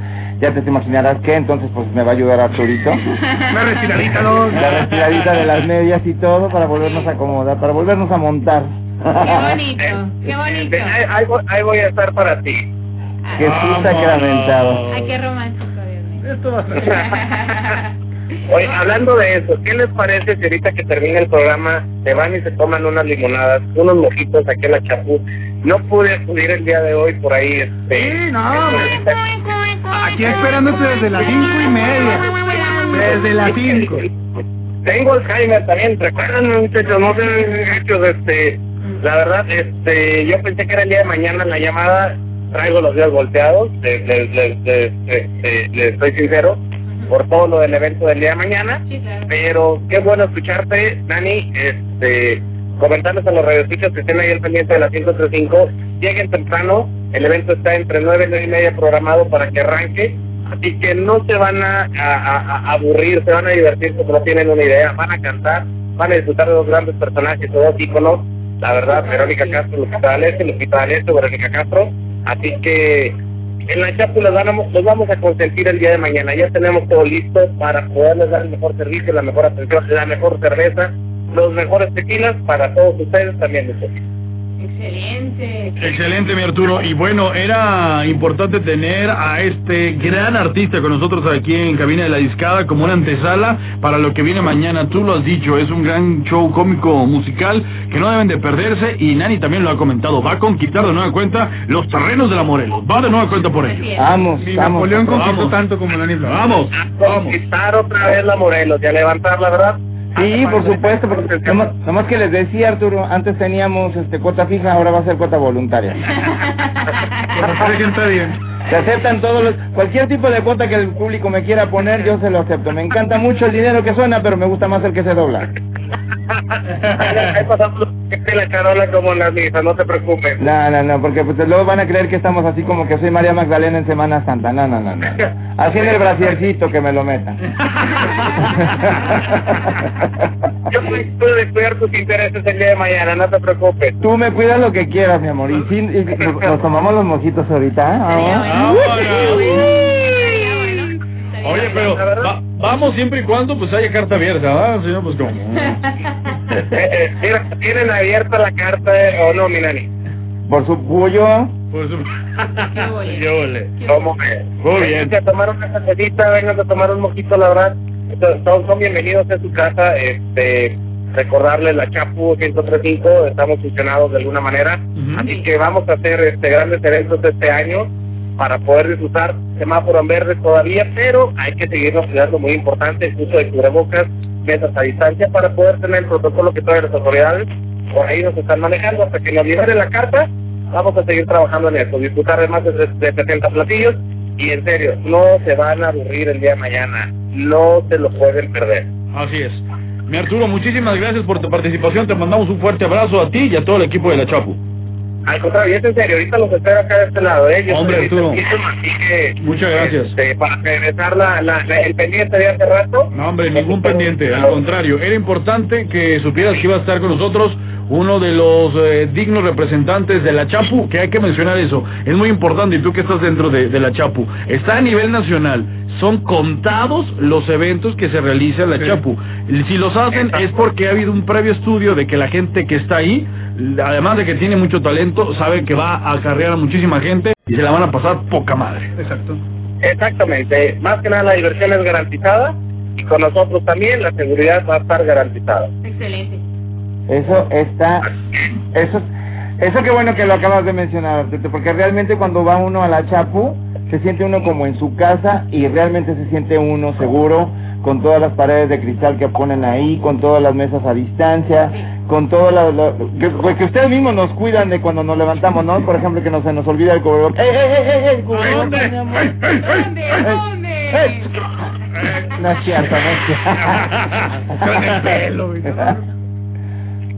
Ya te imaginarás que, entonces pues me va a ayudar Arturito. Una retiradita, ¿no? La retiradita de las medias y todo para volvernos a acomodar, para volvernos a montar. Qué bonito, qué bonito. Ahí, ahí voy- ahí voy a estar para ti. Jesús sacramentado. Ay, qué romántico. Esto va a ser. Oye, hablando de eso, ¿qué les parece si ahorita que termine el programa se van y se toman unas limonadas, unos mojitos aquí en la Chapú? No pude acudir el día de hoy por ahí. Este, Sí, no, Aquí esperándote desde las cinco y media. Desde las cinco. Tengo Alzheimer también, recuerdan muchachos, no sean hechos, este, la verdad, este, yo pensé que era el día de mañana la llamada, traigo los días volteados, les, les, les, les, soy sincero, por todo lo del evento del día de mañana, pero qué bueno escucharte, Dani, este, comentarles a los radioescuchas que estén ahí al pendiente de la 135, lleguen temprano, el evento está entre nueve y nueve y media programado para que arranque, así que no se van a, a- a- aburrir, se van a divertir porque no tienen una idea, van a cantar, van a disfrutar de dos grandes personajes, dos íconos, la verdad, Verónica Castro, Lupita D'Alessio, Lupita D'Alessio, Verónica Castro, así que en la Chapu los vamos, a consentir el día de mañana, ya tenemos todo listo para poderles dar el mejor servicio, la mejor atención, la mejor cerveza, los mejores tequilas para todos ustedes también. muchachos. Excelente. Excelente, mi Arturo. Y bueno, era importante tener a este gran artista con nosotros aquí en Cabina de la Discada como una antesala para lo que viene mañana. Tú lo has dicho, es un gran show cómico musical que no deben de perderse y Nani también lo ha comentado. Va a conquistar de nueva cuenta los terrenos de la Morelos. Va de nueva cuenta por ellos. Vamos, vamos. Napoleón conquistó Vamos. tanto como Nani Blanco. Vamos. Conquistar otra vez la Morelos y a levantar, la verdad. Sí, por supuesto, porque nomás, nomás que les decía Arturo, antes teníamos este cuota fija, ahora va a ser cuota voluntaria. está bien. Se aceptan todos los, cualquier tipo de cuota que el público me quiera poner, yo se lo acepto. Me encanta mucho el dinero que suena, pero me gusta más el que se dobla. Ahí pasamos de la carola como en las misas, no te preocupes. No, no, no, porque pues luego van a creer que estamos así como que soy María Magdalena en Semana Santa. No, no, no, no. Así en el brasiercito que me lo metan. Yo puedo descuidar tus intereses el día de mañana, no te preocupes. Tú me cuidas lo que quieras, mi amor. Y sí, y nos, nos tomamos los mojitos ahorita. ¿ah? Oye, pero va- vamos siempre y cuando pues haya carta abierta, ¿verdad? Si no, pues cómo. Eh, eh, ¿Tienen abierta la carta eh, o no, mi nani? Por su pollo. Pues, yo ole. ¿Cómo ves? Muy bien. Vengan a tomar una cervecita, vengan a tomar un mojito, la verdad. Entonces, Todos son bienvenidos a su casa. Este, recordarles la Chapu 1035, estamos funcionados de alguna manera. Así que vamos a hacer este grandes eventos este año para poder disfrutar semáforo en verde todavía, pero hay que seguirnos cuidando, muy importante, el uso de cubrebocas, mesas a distancia, para poder tener el protocolo que todas las autoridades por ahí nos están manejando. Hasta que nos liberen la carta, vamos a seguir trabajando en eso, disfrutar de más de, de 70 platillos y en serio, no se van a aburrir el día de mañana, no se lo pueden perder. Así es. Mi Arturo, muchísimas gracias por tu participación. Te mandamos un fuerte abrazo a ti y a todo el equipo de la Chapu. Al contrario, es en serio, ahorita los espero acá de este lado, ¿eh? Yo Hombre, Arturo. listísimo, así que... Muchas gracias. este, para regresar la, la- la- el pendiente de hace rato. No, hombre, ningún pendiente. Al contrario, era importante que supieras que iba a estar con nosotros uno de los eh, dignos representantes de la Chapu, que hay que mencionar eso, es muy importante, y tú que estás dentro de, de la Chapu, está a nivel nacional, son contados los eventos que se realiza en la Chapu. Si los hacen es porque ha habido un previo estudio de que la gente que está ahí, además de que tiene mucho talento, sabe que va a acarrear a muchísima gente y se la van a pasar poca madre. Exacto. Exactamente. Más que nada la diversión es garantizada y con nosotros también la seguridad va a estar garantizada. Excelente. Eso está, eso, eso qué bueno que lo acabas de mencionar, porque realmente cuando va uno a la Chapu, se siente uno como en su casa y realmente se siente uno seguro con todas las paredes de cristal que ponen ahí, con todas las mesas a distancia, con todo lo, lo- que, pues que ustedes mismos nos cuidan de cuando nos levantamos, ¿no? Por ejemplo, que no se nos olvida el cubrebocas. ¡Ey, ey, ey, ey, ey! cubrebocas, mi amor! ¡Ey! No es cierto, no es cierto. Con el pelo,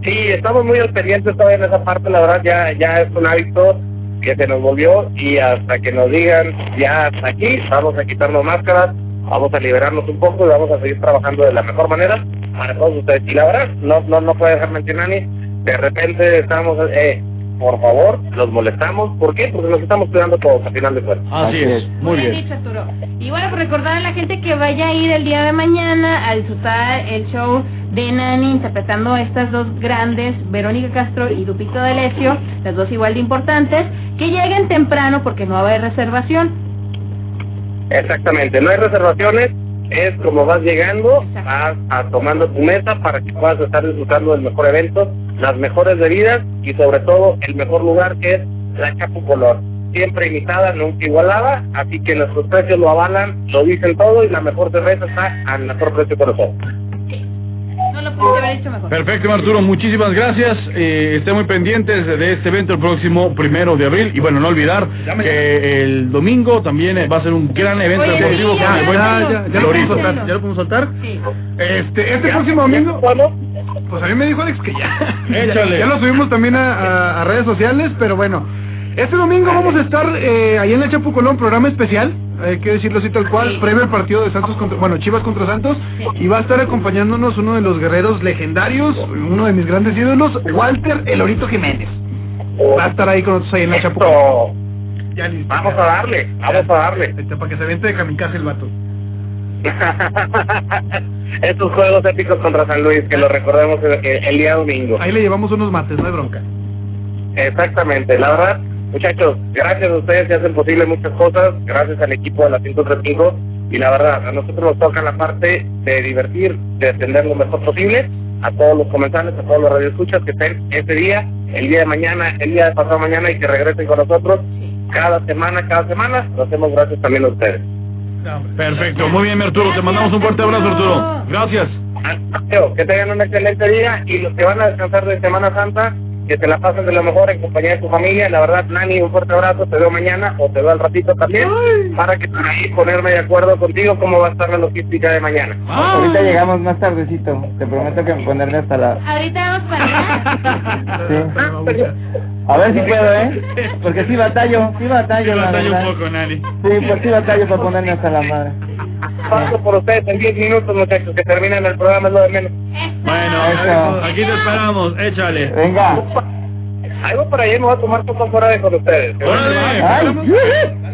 Sí, estamos muy al pendiente todavía en esa parte, la verdad ya ya es un hábito que se nos volvió y hasta que nos digan ya hasta aquí, vamos a quitarnos máscaras, vamos a liberarnos un poco y vamos a seguir trabajando de la mejor manera para todos ustedes. Y la verdad, no no no puede dejar mencionar ni, de repente estamos, eh, por favor, los molestamos, ¿por qué? Porque nos estamos cuidando todos al final de cuentas. Así es, muy bien. dicho, Arturo. Y bueno, pues recordar a la gente que vaya a ir el día de mañana a disfrutar el show de Nani interpretando a estas dos grandes, Verónica Castro y Lupito D'Alessio, las dos igual de importantes, que lleguen temprano porque no va a haber reservación. Exactamente, no hay reservaciones, es como vas llegando, vas a tomando tu mesa para que puedas estar disfrutando del mejor evento, las mejores bebidas y sobre todo el mejor lugar que es la Chapu Color. Siempre imitada, nunca igualada, así que nuestros precios lo avalan, lo dicen todo y la mejor cerveza está al mejor precio con nosotros. Hecho mejor. Perfecto, Arturo, muchísimas gracias. Eh, estén muy pendientes de este evento el próximo primero de abril. Y bueno, no olvidar que el domingo también eh, va a ser un gran evento Oye, deportivo sí, ya, ya, ya, ya lo podemos soltar, ya lo podemos soltar. Sí. Este, este próximo domingo. Pues a mí me dijo Alex que ya. Échale. Ya, ya lo subimos también a, a- a redes sociales, pero bueno. Este domingo vamos a estar eh, ahí en el Chapu Colón, programa especial, hay que decirlo así tal cual, previo al partido de Santos contra, bueno, Chivas contra Santos, y va a estar acompañándonos uno de los guerreros legendarios, uno de mis grandes ídolos, Walter El Orito Jiménez. Va a estar ahí con nosotros ahí en el Chapu Colón. Ya listo. Vamos a darle, vamos a darle. Este, para que se aviente de kamikaze el vato. Estos juegos épicos contra San Luis, que lo recordemos el, el día domingo. Ahí le llevamos unos mates, no hay bronca. Exactamente, la verdad, muchachos, gracias a ustedes que hacen posible muchas cosas, gracias al equipo de la 135 y la verdad, a nosotros nos toca la parte de divertir, de atender lo mejor posible a todos los comensales, a todos los radioescuchas que estén ese día, el día de mañana, el día de pasado mañana y que regresen con nosotros cada semana, cada semana, lo hacemos gracias también a ustedes. Perfecto, muy bien, Arturo. Te mandamos un fuerte abrazo, Arturo. Gracias. Que tengan un excelente día y los que van a descansar de Semana Santa, que se la pasen de lo mejor en compañía de tu familia. La verdad, Nani, un fuerte abrazo. Te veo mañana o te veo al ratito también para que por ahí ponerme de acuerdo contigo cómo va a estar la logística de mañana. Ahorita llegamos más tardecito. Te prometo que ponerme hasta la... Ahorita vamos para allá. Sí. A ver si puedo, ¿eh? Porque sí batallo, sí batallo, la verdad. Nani. Sí, pues sí batallo para ponerme hasta la madre. Paso por ustedes en 10 minutos, muchachos, que terminen el programa, es lo de menos. Bueno, Eso. aquí te esperamos. Échale. Venga. Algo por ahí me voy a tomar fotos fuera de con ustedes. Órale. Ay.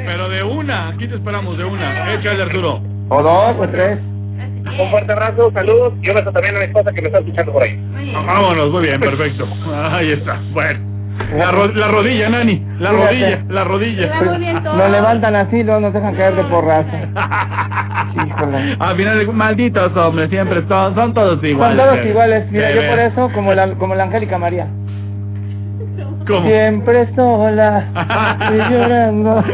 Pero de una, aquí te esperamos, de una. Échale, Arturo. O dos o tres. Un fuerte abrazo, saludos y un beso también a mi esposa que me está escuchando por ahí. Vámonos, muy bien, perfecto. Ahí está. Bueno. La, ro- la rodilla, Nani. La Fíjate. rodilla, la rodilla. Nos levantan así, luego nos dejan caer de porrazo. Híjole. Al final, malditos hombres, siempre son, son todos iguales. Son todos iguales. Mira, yo por eso, como la, como la Angélica María. ¿Cómo? Siempre sola, y llorando.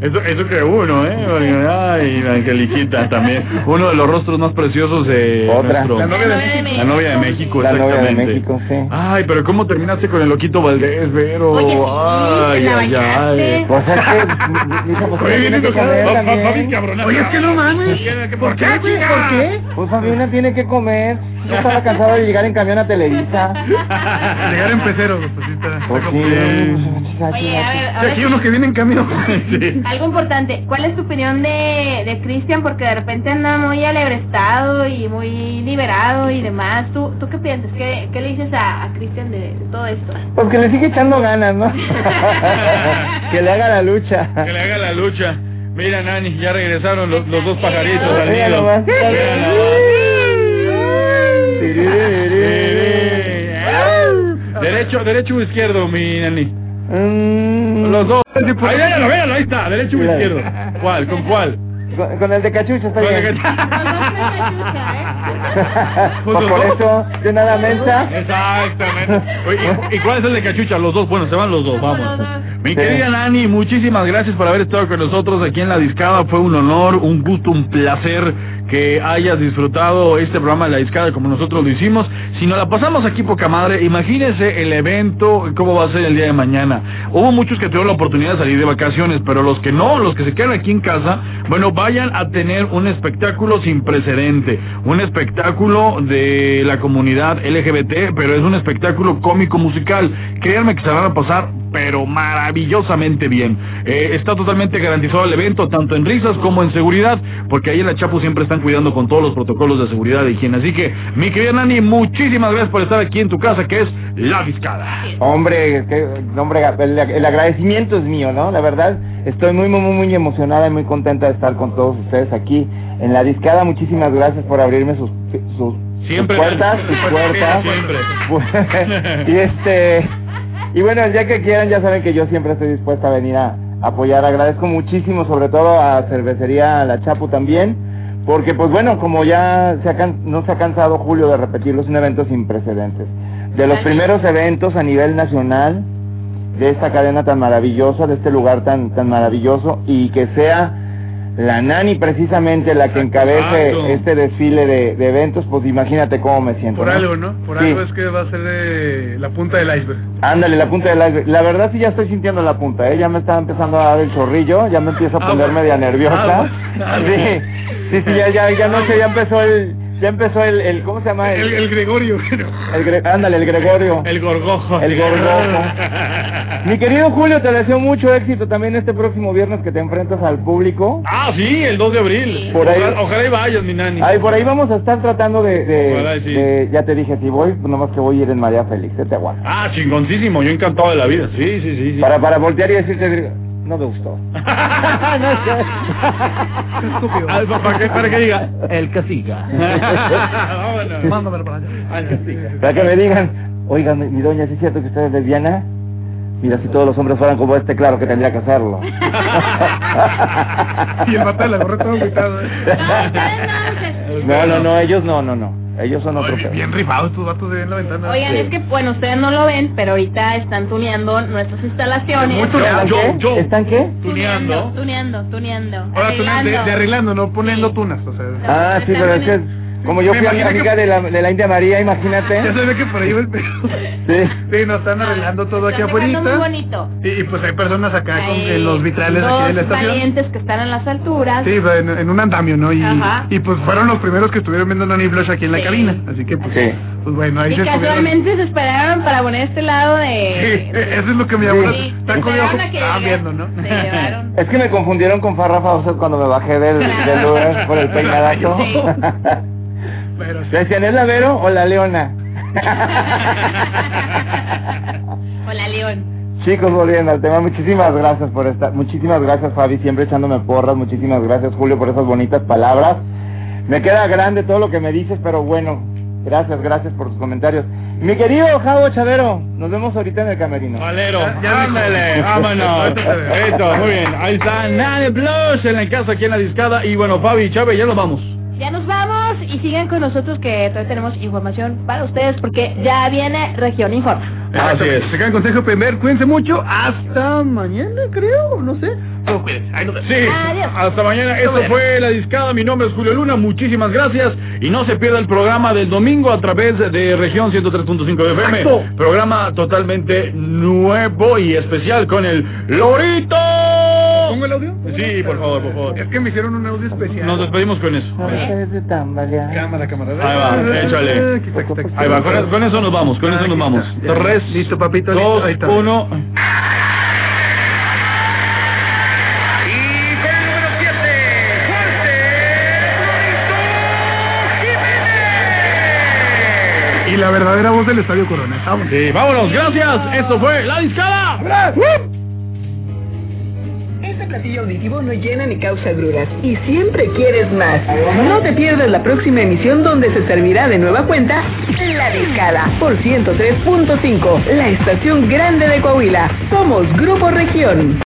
Eso, eso que uno, ¿eh? Porque, Ay, la Angeliquita también. Uno de los rostros más preciosos de Otra. nuestro- La novia de México. La novia de México, La novia de exactamente. México, sí. Ay, pero ¿cómo terminaste con el loquito Valdés, Vero? Oye, ay, ay, ay. Pues es que, Oye, viene que con- comer. Oye, es que no mames. ¿Por qué, güey? ¿Por qué? Pues Fabiana tiene que comer. Yo estaba cansado de llegar en camión a Televisa. Llegar en pecero. Pues sí está. Pues sí. Oye, a ver, Sí, ahora aquí sí, uno que viene en camión. algo importante. ¿Cuál es tu opinión de, de Cristian? Porque de repente anda muy alebrestado y muy liberado y demás. ¿Tú, tú qué piensas? ¿Qué, qué le dices a, a Cristian de, de todo esto? Pues que le sigue echando ganas, ¿no? que le haga la lucha. Que le haga la lucha. Mira, Nani, ya regresaron los, los dos pajaritos al Mira nido. Derecho, derecho o izquierdo, mi Nani. Mm. Los dos. Ahí, véalo, véalo, ahí está, derecho o izquierdo. ¿Cuál? ¿Con cuál? Con, con el de cachucha está Con el bien. de Pues por eso, de nada mensa. Exactamente. ¿Y, y cuál es el de cachucha? Los dos. Bueno, se van los dos, vamos. Mi Sí. querida Nani, muchísimas gracias por haber estado con nosotros aquí en La Discada. Fue un honor, un gusto, un placer que hayas disfrutado este programa de La Discada como nosotros lo hicimos. Si nos la pasamos aquí poca madre, imagínense el evento, cómo va a ser el día de mañana. Hubo muchos que tuvieron la oportunidad de salir de vacaciones, pero los que no, los que se quedan aquí en casa, bueno, vayan a tener un espectáculo sin precedente, un espectáculo de la comunidad LGBT, pero es un espectáculo cómico musical. Créanme que se van a pasar pero maravillosamente bien. Eh, está totalmente garantizado el evento, tanto en risas como en seguridad, porque ahí en la Chapu siempre están cuidando con todos los protocolos de seguridad e higiene. Así que, mi querida Nani, muchísimas gracias por estar aquí en tu casa, que es La Discada. Hombre, que, hombre, el, el agradecimiento es mío, ¿no? La verdad, estoy muy, muy, muy, emocionada y muy contenta de estar con todos ustedes aquí en la discada. Muchísimas gracias por abrirme sus, sus, Siempre, sus puertas, sus puertas. Siempre. y este, y bueno, el día que quieran, ya saben que yo siempre estoy dispuesta a venir a apoyar. Agradezco muchísimo, sobre todo a Cervecería La Chapu también, porque pues bueno, como ya se ha can- no se ha cansado Julio de repetirlo, es un evento sin precedentes. De los primeros eventos a nivel nacional de esta cadena tan maravillosa, de este lugar tan tan maravilloso y que sea la Nani precisamente la que encabece este desfile de, de eventos, pues imagínate cómo me siento. Por ¿no? algo, ¿no? Por Sí. algo es que va a ser de la punta del iceberg. Ándale, la punta del iceberg. La verdad sí ya estoy sintiendo la punta, ¿eh? Ya me está empezando a dar el chorrillo, ya me empiezo a Ah, poner bueno. media nerviosa. Ah, bueno. Ah, sí, sí, sí, ya, ya, ya no sé, ya empezó el, ya empezó el, el ¿cómo se llama? El, el Gregorio. el Gre- ándale, el Gregorio. El gorgojo. El gorgojo. Mi querido Julio, te deseo mucho éxito también este próximo viernes que te enfrentas al público. Ah, sí, el 2 de abril. Por ahí- Ojalá, ojalá y vayas, mi Nani. Ay, por ahí vamos a estar tratando de, de, Ojalá sí. de- ya te dije, si voy, pues nomás que voy a ir en María Félix, te aguanto. Ah, chingoncísimo, yo encantado de la vida. Sí, sí, sí. sí. Para, para voltear y decirte, no me gustó. Ah, pa- para, que, para que diga. El que siga. Vámonos. Mándamelo para allá. Al que siga. Para que me digan, oigan, mi, mi doña, ¿sí es cierto que usted es lesbiana? Mira, si todos los hombres fueran como este, claro que tendría que hacerlo. Y el de la gorra todo gritado. ¿eh? No, no, no, ellos no, no, no. Ellos son otro Oye, bien rifados tus vatos de en la ventana. Oigan, es que, bueno, ustedes no lo ven, pero ahorita están tuneando nuestras instalaciones. Tuneado. ¿Están qué? ¿Están qué? Tuneando, tuneando, tuneando. Ahora tú de, arreglando. de arreglando, no poniendo tunas, o sea. Ah, sí, pero es que como yo fui amiga que- de la, de la India María, imagínate. Ya se ve que por ahí va el pedo. Sí. Sí, nos están arreglando todo aquí afuera. muy bonito. Y, y pues hay personas acá con Hay en los vitrales aquí de la estación. valientes que están en las alturas. Sí, en, en un andamio, ¿no? Y, Ajá. y pues fueron los primeros que estuvieron viendo Nani Flash aquí en la cabina. Así que pues, pues bueno, ahí Y se estuvieron. casualmente se esperaron para poner este lado Sí, de... eso es lo que me llamó la Sí, Está con estaban llegara. viendo, ¿no? Se llevaron. Es que me confundieron con Farrah Fawcett cuando me bajé del, del lugar por el peinadazo. Pero sí. Decían, ¿es la Vero o la Leona? Hola, León. Chicos, volviendo al tema, muchísimas gracias por estar, muchísimas gracias Fabi, siempre echándome porras, muchísimas gracias Julio por esas bonitas palabras. Me queda grande todo lo que me dices, pero bueno, gracias, gracias por tus comentarios. Mi querido Javo Chavero, nos vemos ahorita en el camerino. Valero, ya ándale, vámonos. Listo, muy bien. Ahí está Nani Plus en la casa aquí en la discada. Y bueno, Fabi y Chávez, ya nos vamos. Ya nos vamos y sigan con nosotros que todavía tenemos información para ustedes porque ya viene Región Informa. Así es. Se quedan con Sergio Primer, cuídense mucho. Hasta mañana, creo, no sé. Pero cuídense, ahí nos vemos. Sí, Adiós. hasta mañana. Esto fue La Discada. Mi nombre es Julio Luna. Muchísimas gracias. Y no se pierda el programa del domingo a través de Región 103.5 de FM. Exacto. Programa totalmente nuevo y especial con el Lorito ¿Pongo el audio? Sí, por favor, por favor. Es que me hicieron un audio especial. Nos despedimos con eso. Cámara, cámara. Ahí va, échale. Ahí va, con, eso nos vamos, con eso nos vamos. Tres, Listo, papito. dos, listo, uno. La verdadera voz del Estadio Corona. Sí, vámonos, gracias. Esto fue La Discada. Este platillo auditivo no llena ni causa agruras y siempre quieres más. No te pierdas la próxima emisión donde se servirá de nueva cuenta La Discada por 103.5, la estación grande de Coahuila. Somos Grupo Región.